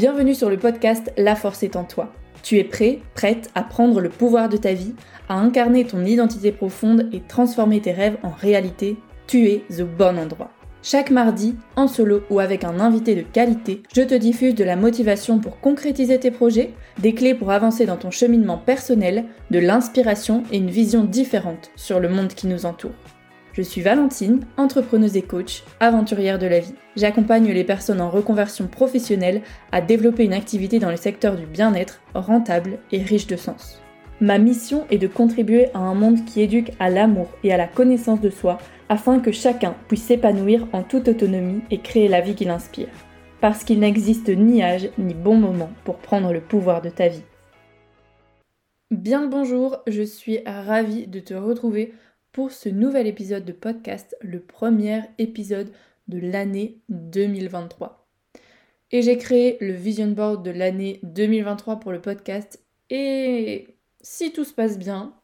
Bienvenue sur le podcast La force est en toi. Tu es prêt, prête à prendre le pouvoir de ta vie, à incarner ton identité profonde et transformer tes rêves en réalité? Tu es au bon endroit. Chaque mardi, en solo ou avec un invité de qualité, je te diffuse de la motivation pour concrétiser tes projets, des clés pour avancer dans ton cheminement personnel, de l'inspiration et une vision différente sur le monde qui nous entoure. Je suis Valentine, entrepreneuse et coach, aventurière de la vie. J'accompagne les personnes en reconversion professionnelle à développer une activité dans le secteur du bien-être rentable et riche de sens. Ma mission est de contribuer à un monde qui éduque à l'amour et à la connaissance de soi afin que chacun puisse s'épanouir en toute autonomie et créer la vie qui l'inspire. Parce qu'il n'existe ni âge ni bon moment pour prendre le pouvoir de ta vie. Bien le bonjour, je suis ravie de te retrouver pour ce nouvel épisode de podcast, le premier épisode de l'année 2023. Et j'ai créé le vision board de l'année 2023 pour le podcast. Et si tout se passe bien,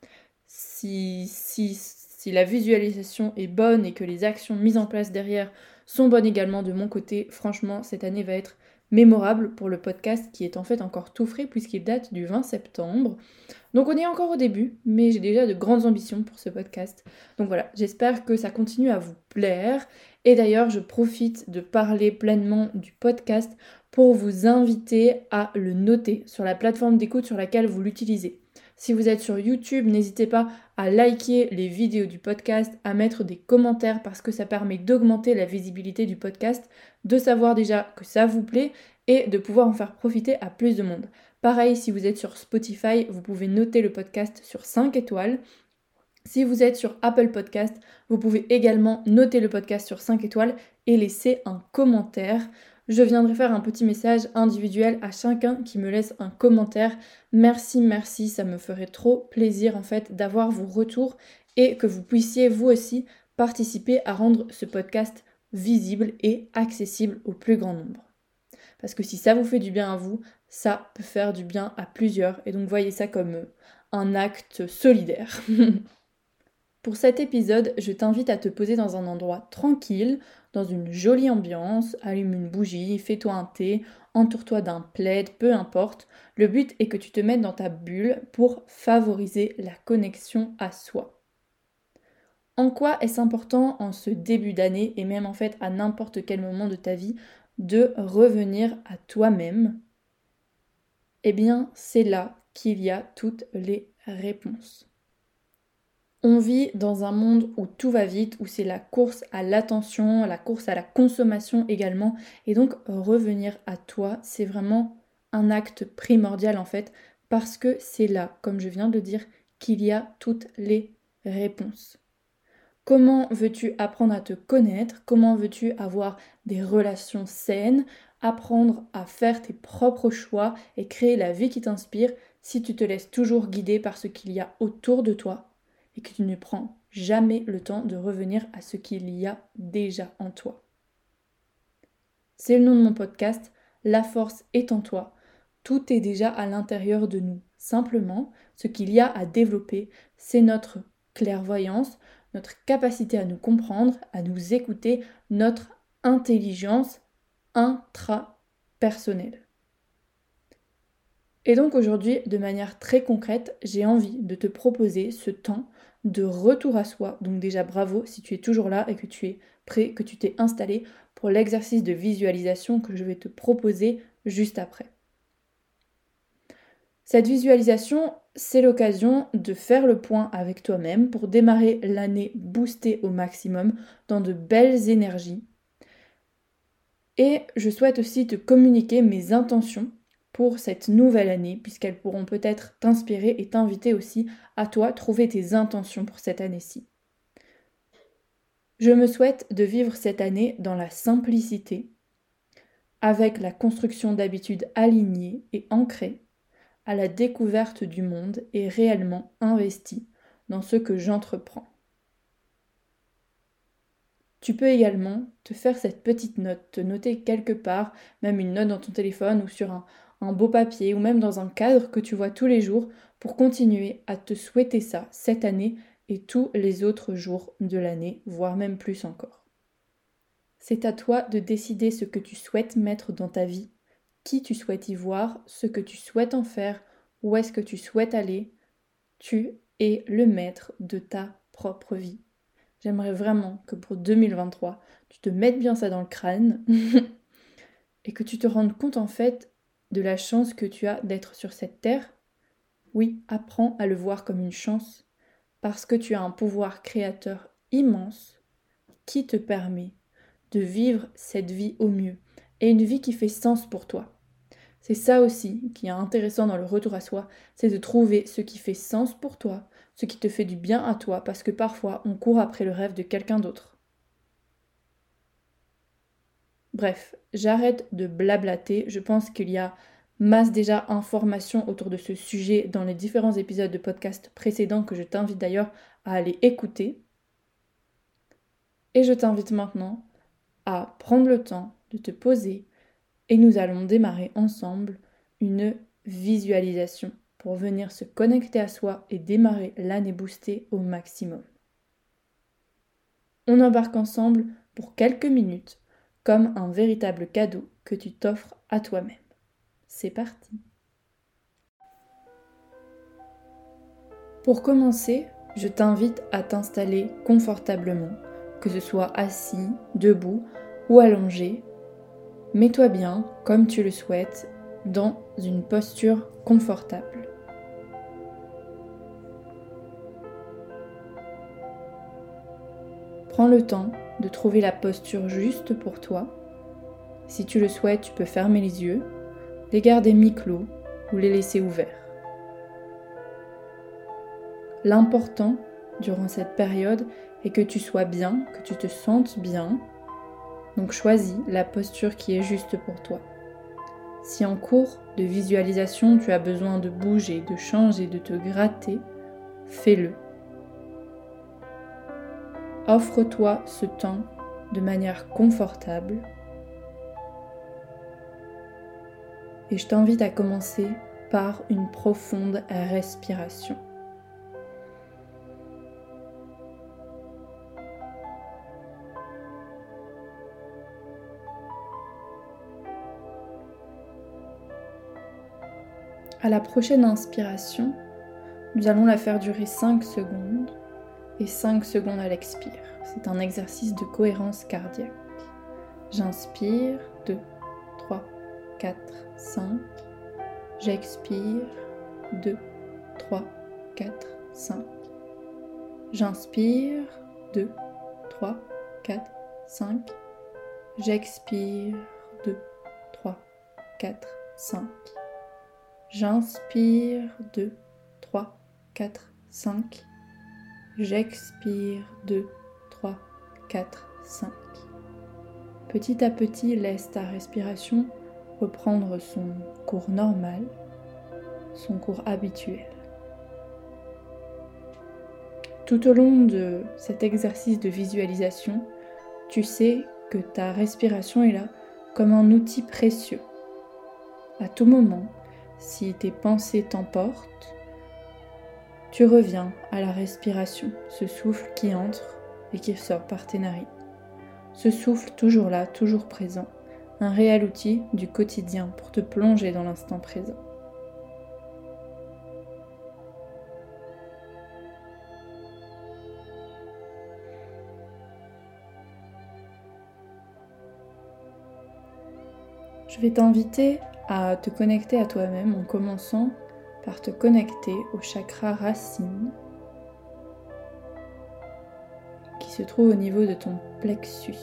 si, si, si la visualisation est bonne et que les actions mises en place derrière sont bonnes également de mon côté, franchement, cette année va être mémorable pour le podcast qui est en fait encore tout frais puisqu'il date du 20 septembre. Donc on est encore au début, mais j'ai déjà de grandes ambitions pour ce podcast. Donc voilà, j'espère que ça continue à vous plaire. Et d'ailleurs, je profite de parler pleinement du podcast pour vous inviter à le noter sur la plateforme d'écoute sur laquelle vous l'utilisez. Si vous êtes sur YouTube, n'hésitez pas à liker les vidéos du podcast, à mettre des commentaires parce que ça permet d'augmenter la visibilité du podcast, de savoir déjà que ça vous plaît et de pouvoir en faire profiter à plus de monde. Pareil, si vous êtes sur Spotify, vous pouvez noter le podcast sur 5 étoiles. Si vous êtes sur Apple Podcast, vous pouvez également noter le podcast sur 5 étoiles et laisser un commentaire je viendrai faire un petit message individuel à chacun qui me laisse un commentaire. Merci, merci, ça me ferait trop plaisir en fait d'avoir vos retours et que vous puissiez vous aussi participer à rendre ce podcast visible et accessible au plus grand nombre. Parce que si ça vous fait du bien à vous, ça peut faire du bien à plusieurs et donc voyez ça comme un acte solidaire. Pour cet épisode, je t'invite à te poser dans un endroit tranquille, dans une jolie ambiance, allume une bougie, fais-toi un thé, entoure-toi d'un plaid, peu importe. Le but est que tu te mettes dans ta bulle pour favoriser la connexion à soi. En quoi est-ce important en ce début d'année et même en fait à n'importe quel moment de ta vie de revenir à toi-même? Eh bien, c'est là qu'il y a toutes les réponses. On vit dans un monde où tout va vite, où c'est la course à l'attention, la course à la consommation également. Et donc revenir à toi, c'est vraiment un acte primordial en fait, parce que c'est là, comme je viens de le dire, qu'il y a toutes les réponses. Comment veux-tu apprendre à te connaître? Comment veux-tu avoir des relations saines? Apprendre à faire tes propres choix et créer la vie qui t'inspire si tu te laisses toujours guider par ce qu'il y a autour de toi et que tu ne prends jamais le temps de revenir à ce qu'il y a déjà en toi. C'est le nom de mon podcast, La force est en toi. Tout est déjà à l'intérieur de nous. Simplement, ce qu'il y a à développer, c'est notre clairvoyance, notre capacité à nous comprendre, à nous écouter, notre intelligence intrapersonnelle. Et donc aujourd'hui, de manière très concrète, j'ai envie de te proposer ce temps de retour à soi. Donc déjà bravo si tu es toujours là et que tu es prêt, que tu t'es installé pour l'exercice de visualisation que je vais te proposer juste après. Cette visualisation, c'est l'occasion de faire le point avec toi-même pour démarrer l'année boostée au maximum dans de belles énergies. Et je souhaite aussi te communiquer mes intentions pour cette nouvelle année, puisqu'elles pourront peut-être t'inspirer et t'inviter aussi à toi trouver tes intentions pour cette année-ci. Je me souhaite de vivre cette année dans la simplicité, avec la construction d'habitudes alignées et ancrées, à la découverte du monde et réellement investie dans ce que j'entreprends. Tu peux également te faire cette petite note, te noter quelque part, même une note dans ton téléphone ou sur un, un beau papier ou même dans un cadre que tu vois tous les jours pour continuer à te souhaiter ça cette année et tous les autres jours de l'année, voire même plus encore. C'est à toi de décider ce que tu souhaites mettre dans ta vie qui tu souhaites y voir, ce que tu souhaites en faire, où est-ce que tu souhaites aller. Tu es le maître de ta propre vie. J'aimerais vraiment que pour 2023, tu te mettes bien ça dans le crâne et que tu te rendes compte en fait de la chance que tu as d'être sur cette terre? Oui, apprends à le voir comme une chance parce que tu as un pouvoir créateur immense qui te permet de vivre cette vie au mieux et une vie qui fait sens pour toi. C'est ça aussi qui est intéressant dans le retour à soi, c'est de trouver ce qui fait sens pour toi, ce qui te fait du bien à toi, parce que parfois on court après le rêve de quelqu'un d'autre. Bref, j'arrête de blablater, je pense qu'il y a masse déjà informations autour de ce sujet dans les différents épisodes de podcast précédents que je t'invite d'ailleurs à aller écouter. Et je t'invite maintenant à prendre le temps de te poser, et nous allons démarrer ensemble une visualisation pour venir se connecter à soi et démarrer l'année boostée au maximum. On embarque ensemble pour quelques minutes comme un véritable cadeau que tu t'offres à toi-même. C'est parti Pour commencer, je t'invite à t'installer confortablement, que ce soit assis, debout ou allongé Mets-toi bien, comme tu le souhaites, dans une posture confortable. Prends le temps de trouver la posture juste pour toi. Si tu le souhaites, tu peux fermer les yeux, les garder mi-clos ou les laisser ouverts. L'important durant cette période est que tu sois bien, que tu te sentes bien donc choisis la posture qui est juste pour toi. Si en cours de visualisation tu as besoin de bouger, de changer, de te gratter, fais-le. Offre-toi ce temps de manière confortable. Et je t'invite à commencer par une profonde respiration. À la prochaine inspiration, nous allons la faire durer 5 secondes et 5 secondes à l'expire. C'est un exercice de cohérence cardiaque. J'inspire 2, 3, 4, 5. J'expire 2, 3, 4, 5. J'inspire 2, 3, 4, 5. J'expire 2, 3, 4, 5. J'inspire 2, 3, 4, 5. J'expire 2, 3, 4, 5. Petit à petit, laisse ta respiration reprendre son cours normal, son cours habituel. Tout au long de cet exercice de visualisation, tu sais que ta respiration est là comme un outil précieux. À tout moment, si tes pensées t'emportent, tu reviens à la respiration, ce souffle qui entre et qui sort par tes narines. Ce souffle toujours là, toujours présent, un réel outil du quotidien pour te plonger dans l'instant présent. Je vais t'inviter à te connecter à toi-même en commençant par te connecter au chakra racine qui se trouve au niveau de ton plexus,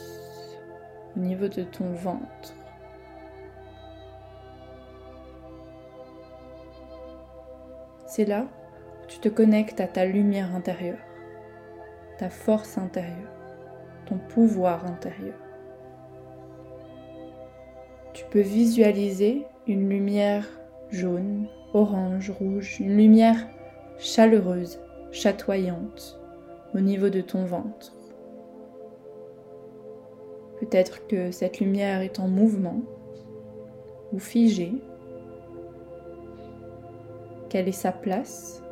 au niveau de ton ventre. C'est là où tu te connectes à ta lumière intérieure, ta force intérieure, ton pouvoir intérieur. Tu peux visualiser une lumière jaune, orange, rouge, une lumière chaleureuse, chatoyante au niveau de ton ventre. Peut-être que cette lumière est en mouvement ou figée. Quelle est sa place?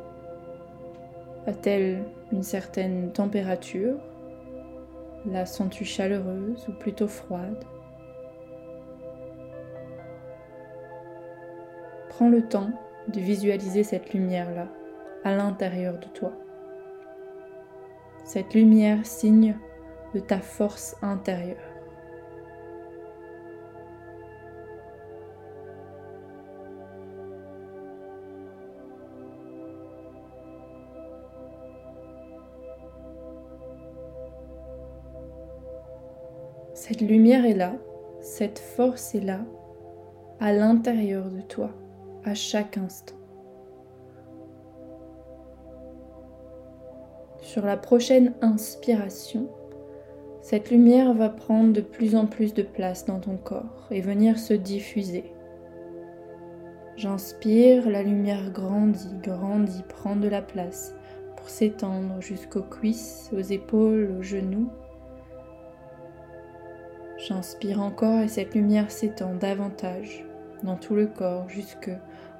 A-t-elle une certaine température? La sens-tu chaleureuse ou plutôt froide? Prends le temps de visualiser cette lumière-là à l'intérieur de toi. Cette lumière signe de ta force intérieure. Cette lumière est là, cette force est là, à l'intérieur de toi, à chaque instant. Sur la prochaine inspiration, cette lumière va prendre de plus en plus de place dans ton corps et venir se diffuser. J'inspire, la lumière grandit, grandit, prend de la place pour s'étendre jusqu'aux cuisses, aux épaules, aux genoux. J'inspire encore et cette lumière s'étend davantage dans tout le corps jusque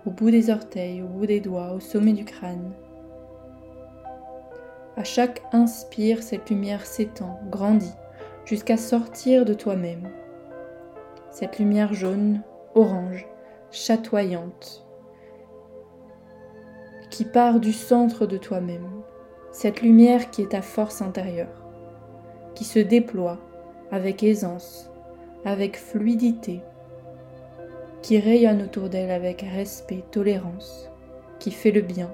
au bout des orteils, au bout des doigts, au sommet du crâne. À chaque inspire, cette lumière s'étend, grandit, jusqu'à sortir de toi-même. Cette lumière jaune, orange, chatoyante, qui part du centre de toi-même. Cette lumière qui est ta force intérieure, qui se déploie avec aisance, avec fluidité, qui rayonne autour d'elle avec respect, tolérance, qui fait le bien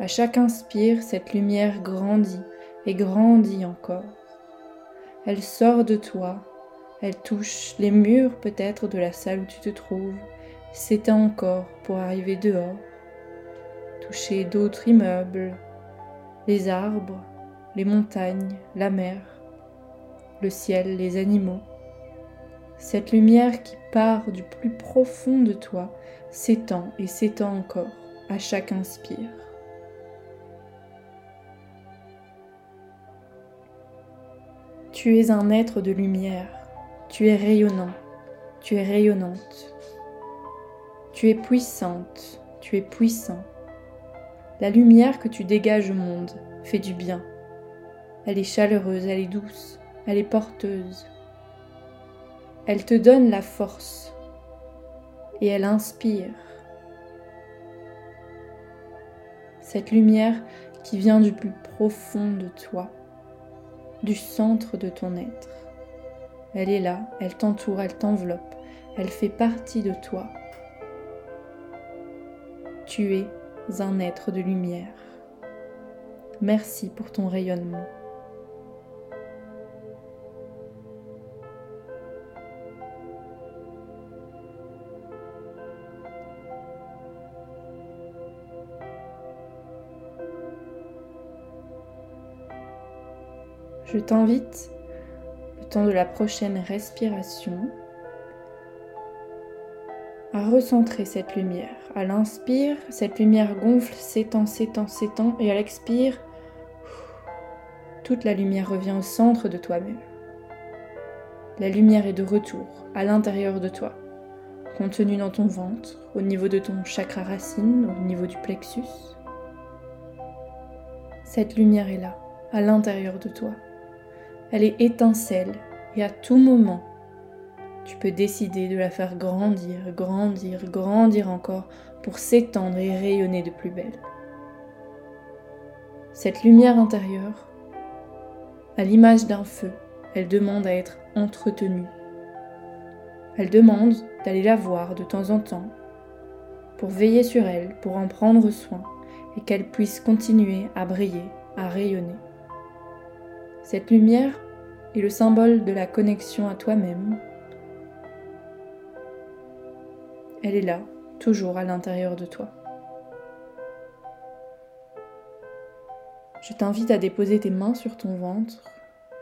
à chaque inspire, cette lumière grandit et grandit encore. Elle sort de toi, elle touche les murs peut-être de la salle où tu te trouves, s'étend encore pour arriver dehors, toucher d'autres immeubles, les arbres, les montagnes, la mer, le ciel, les animaux. Cette lumière qui part du plus profond de toi s'étend et s'étend encore à chaque inspire. Tu es un être de lumière, tu es rayonnant, tu es rayonnante, tu es puissante, tu es puissant. La lumière que tu dégages au monde fait du bien. Elle est chaleureuse, elle est douce, elle est porteuse. Elle te donne la force et elle inspire. Cette lumière qui vient du plus profond de toi du centre de ton être. Elle est là, elle t'entoure, elle t'enveloppe, elle fait partie de toi. Tu es un être de lumière. Merci pour ton rayonnement. Je t'invite, le temps de la prochaine respiration, à recentrer cette lumière. À l'inspire, cette lumière gonfle, s'étend, s'étend, s'étend, et à l'expire, toute la lumière revient au centre de toi-même. La lumière est de retour à l'intérieur de toi, contenue dans ton ventre, au niveau de ton chakra racine, au niveau du plexus. Cette lumière est là, à l'intérieur de toi. Elle est étincelle et à tout moment, tu peux décider de la faire grandir, grandir, grandir encore pour s'étendre et rayonner de plus belle. Cette lumière intérieure, à l'image d'un feu, elle demande à être entretenue. Elle demande d'aller la voir de temps en temps pour veiller sur elle, pour en prendre soin et qu'elle puisse continuer à briller, à rayonner. Cette lumière est le symbole de la connexion à toi-même. Elle est là, toujours à l'intérieur de toi. Je t'invite à déposer tes mains sur ton ventre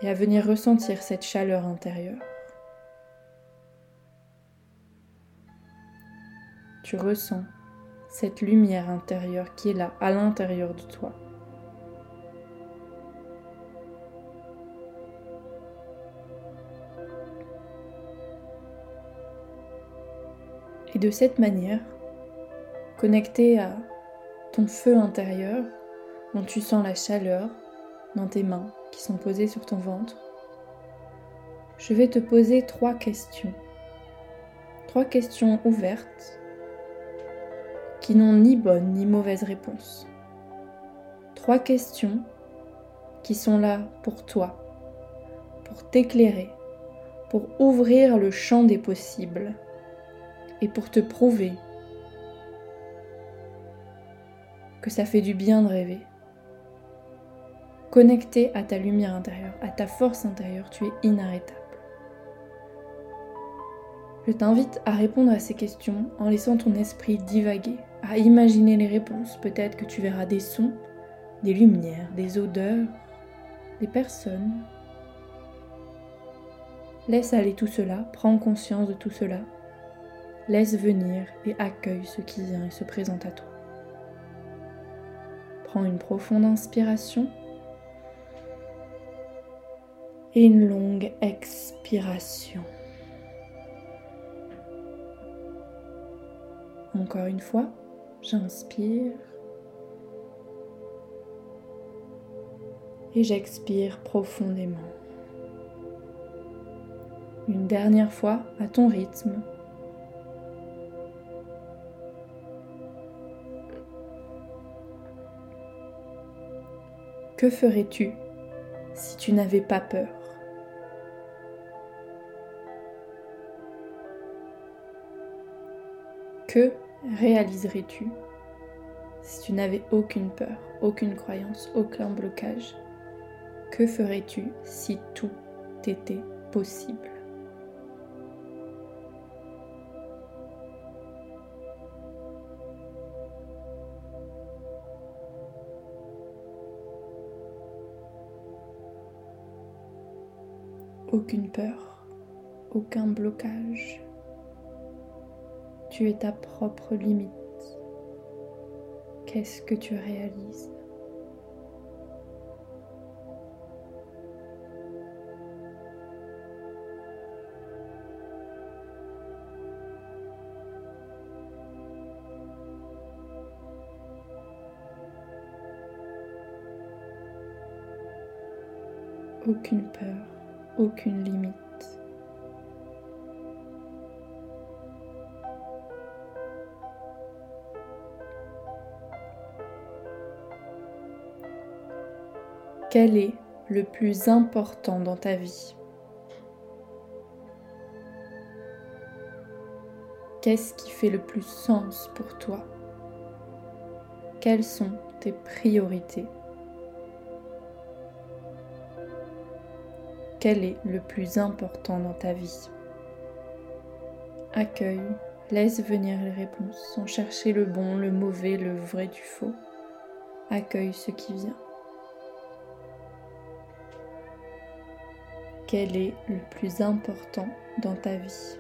et à venir ressentir cette chaleur intérieure. Tu ressens cette lumière intérieure qui est là, à l'intérieur de toi. Et de cette manière, connecté à ton feu intérieur, dont tu sens la chaleur dans tes mains qui sont posées sur ton ventre, je vais te poser trois questions. Trois questions ouvertes qui n'ont ni bonne ni mauvaise réponse. Trois questions qui sont là pour toi, pour t'éclairer, pour ouvrir le champ des possibles et pour te prouver que ça fait du bien de rêver. Connecté à ta lumière intérieure, à ta force intérieure, tu es inarrêtable. Je t'invite à répondre à ces questions en laissant ton esprit divaguer, à imaginer les réponses. Peut-être que tu verras des sons, des lumières, des odeurs, des personnes. Laisse aller tout cela, prends conscience de tout cela. Laisse venir et accueille ce qui vient et se présente à toi. Prends une profonde inspiration et une longue expiration. Encore une fois, j'inspire et j'expire profondément. Une dernière fois à ton rythme. Que ferais-tu si tu n'avais pas peur? Que réaliserais-tu si tu n'avais aucune peur, aucune croyance, aucun blocage? Que ferais-tu si tout était possible? Aucune peur, aucun blocage. Tu es ta propre limite. Qu'est-ce que tu réalises? Aucune peur, aucune limite. Quel est le plus important dans ta vie? Qu'est-ce qui fait le plus sens pour toi? Quelles sont tes priorités? Quel est le plus important dans ta vie? Accueille, laisse venir les réponses sans chercher le bon, le mauvais, le vrai du faux. Accueille ce qui vient. Quel est le plus important dans ta vie?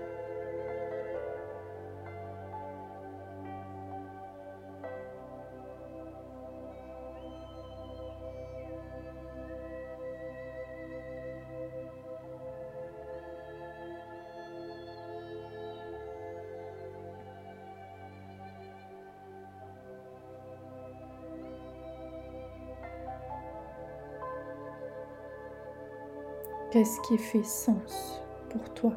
Qu'est-ce qui fait sens pour toi.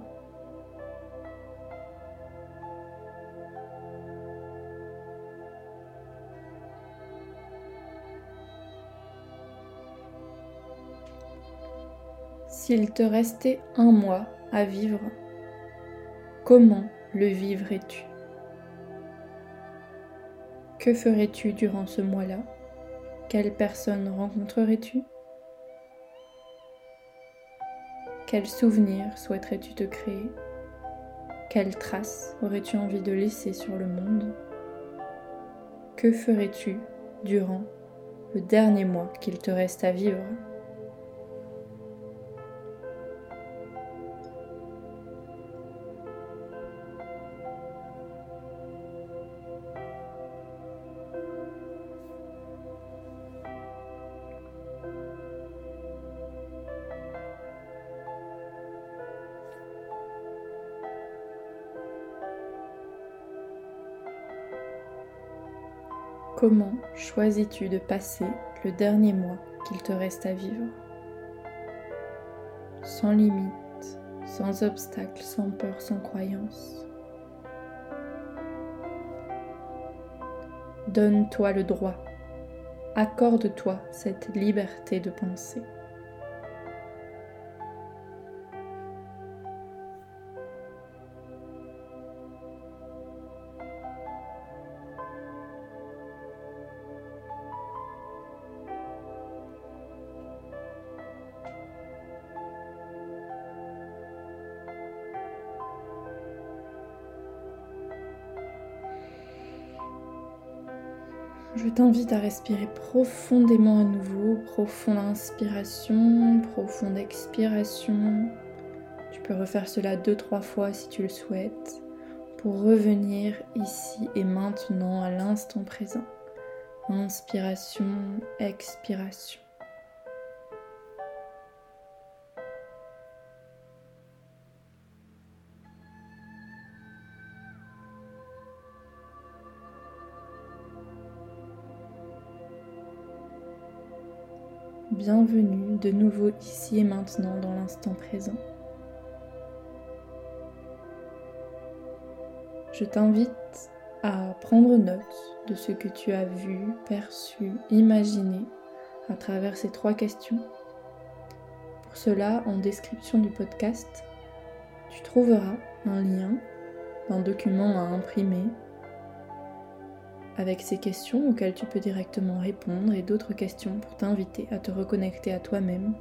S'il te restait un mois à vivre, comment le vivrais-tu? Que ferais-tu durant ce mois-là? Quelle personne rencontrerais-tu? Quel souvenir souhaiterais-tu te créer? Quelles traces aurais-tu envie de laisser sur le monde? Que ferais-tu durant le dernier mois qu'il te reste à vivre? Comment choisis-tu de passer le dernier mois qu'il te reste à vivre? Sans limite, sans obstacle, sans peur, sans croyance. Donne-toi le droit. Accorde-toi cette liberté de penser. T'invite à respirer profondément à nouveau, profonde inspiration, profonde expiration. Tu peux refaire cela deux, trois fois si tu le souhaites pour revenir ici et maintenant à l'instant présent. Inspiration, expiration. Bienvenue de nouveau ici et maintenant dans l'instant présent. Je t'invite à prendre note de ce que tu as vu, perçu, imaginé à travers ces trois questions. Pour cela, en description du podcast, tu trouveras un lien d'un document à imprimer avec ces questions auxquelles tu peux directement répondre et d'autres questions pour t'inviter à te reconnecter à toi-même,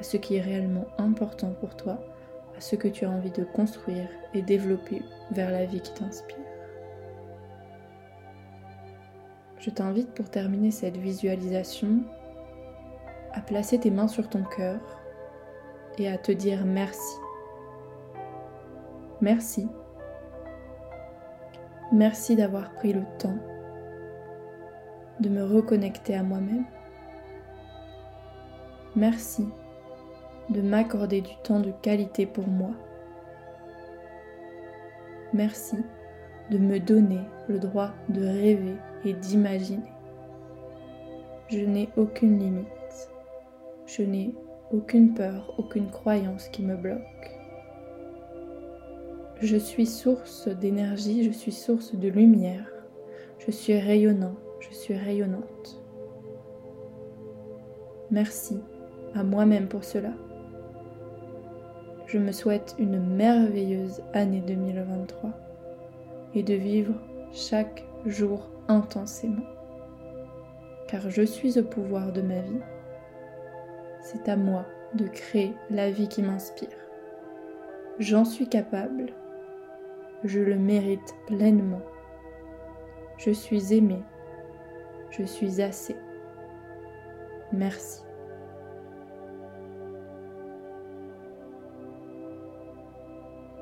à ce qui est réellement important pour toi, à ce que tu as envie de construire et développer vers la vie qui t'inspire. Je t'invite pour terminer cette visualisation à placer tes mains sur ton cœur et à te dire merci. Merci. Merci d'avoir pris le temps de me reconnecter à moi-même. Merci de m'accorder du temps de qualité pour moi. Merci de me donner le droit de rêver et d'imaginer. Je n'ai aucune limite. Je n'ai aucune peur, aucune croyance qui me bloque. Je suis source d'énergie, je suis source de lumière. Je suis rayonnant, je suis rayonnante. Merci à moi-même pour cela. Je me souhaite une merveilleuse année 2023 et de vivre chaque jour intensément. Car je suis au pouvoir de ma vie. C'est à moi de créer la vie qui m'inspire. J'en suis capable. Je le mérite pleinement. Je suis aimée je suis assez. Merci.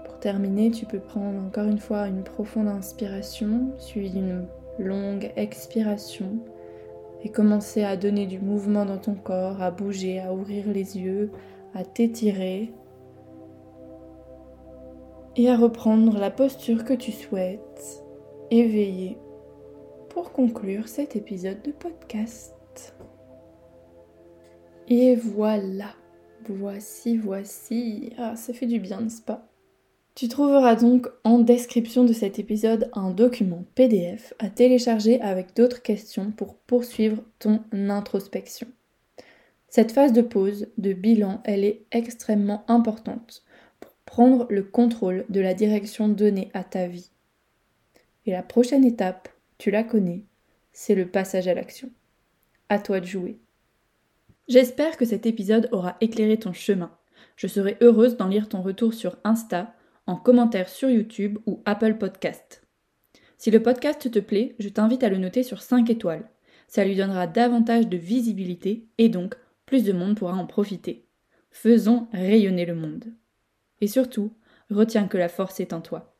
Pour terminer, tu peux prendre encore une fois une profonde inspiration suivie d'une longue expiration et commencer à donner du mouvement dans ton corps, à bouger, à ouvrir les yeux, à t'étirer et à reprendre la posture que tu souhaites, éveillée pour conclure cet épisode de podcast. Et voilà, voici, voici. Ah, ça fait du bien, n'est-ce pas? Tu trouveras donc en description de cet épisode un document PDF à télécharger avec d'autres questions pour poursuivre ton introspection. Cette phase de pause, de bilan, elle est extrêmement importante pour prendre le contrôle de la direction donnée à ta vie. Et la prochaine étape, la connais, c'est le passage à l'action. À toi de jouer. J'espère que cet épisode aura éclairé ton chemin. Je serai heureuse d'en lire ton retour sur Insta, en commentaire sur YouTube ou Apple Podcast. Si le podcast te plaît, je t'invite à le noter sur 5 étoiles. Ça lui donnera davantage de visibilité et donc plus de monde pourra en profiter. Faisons rayonner le monde. Et surtout, retiens que la force est en toi.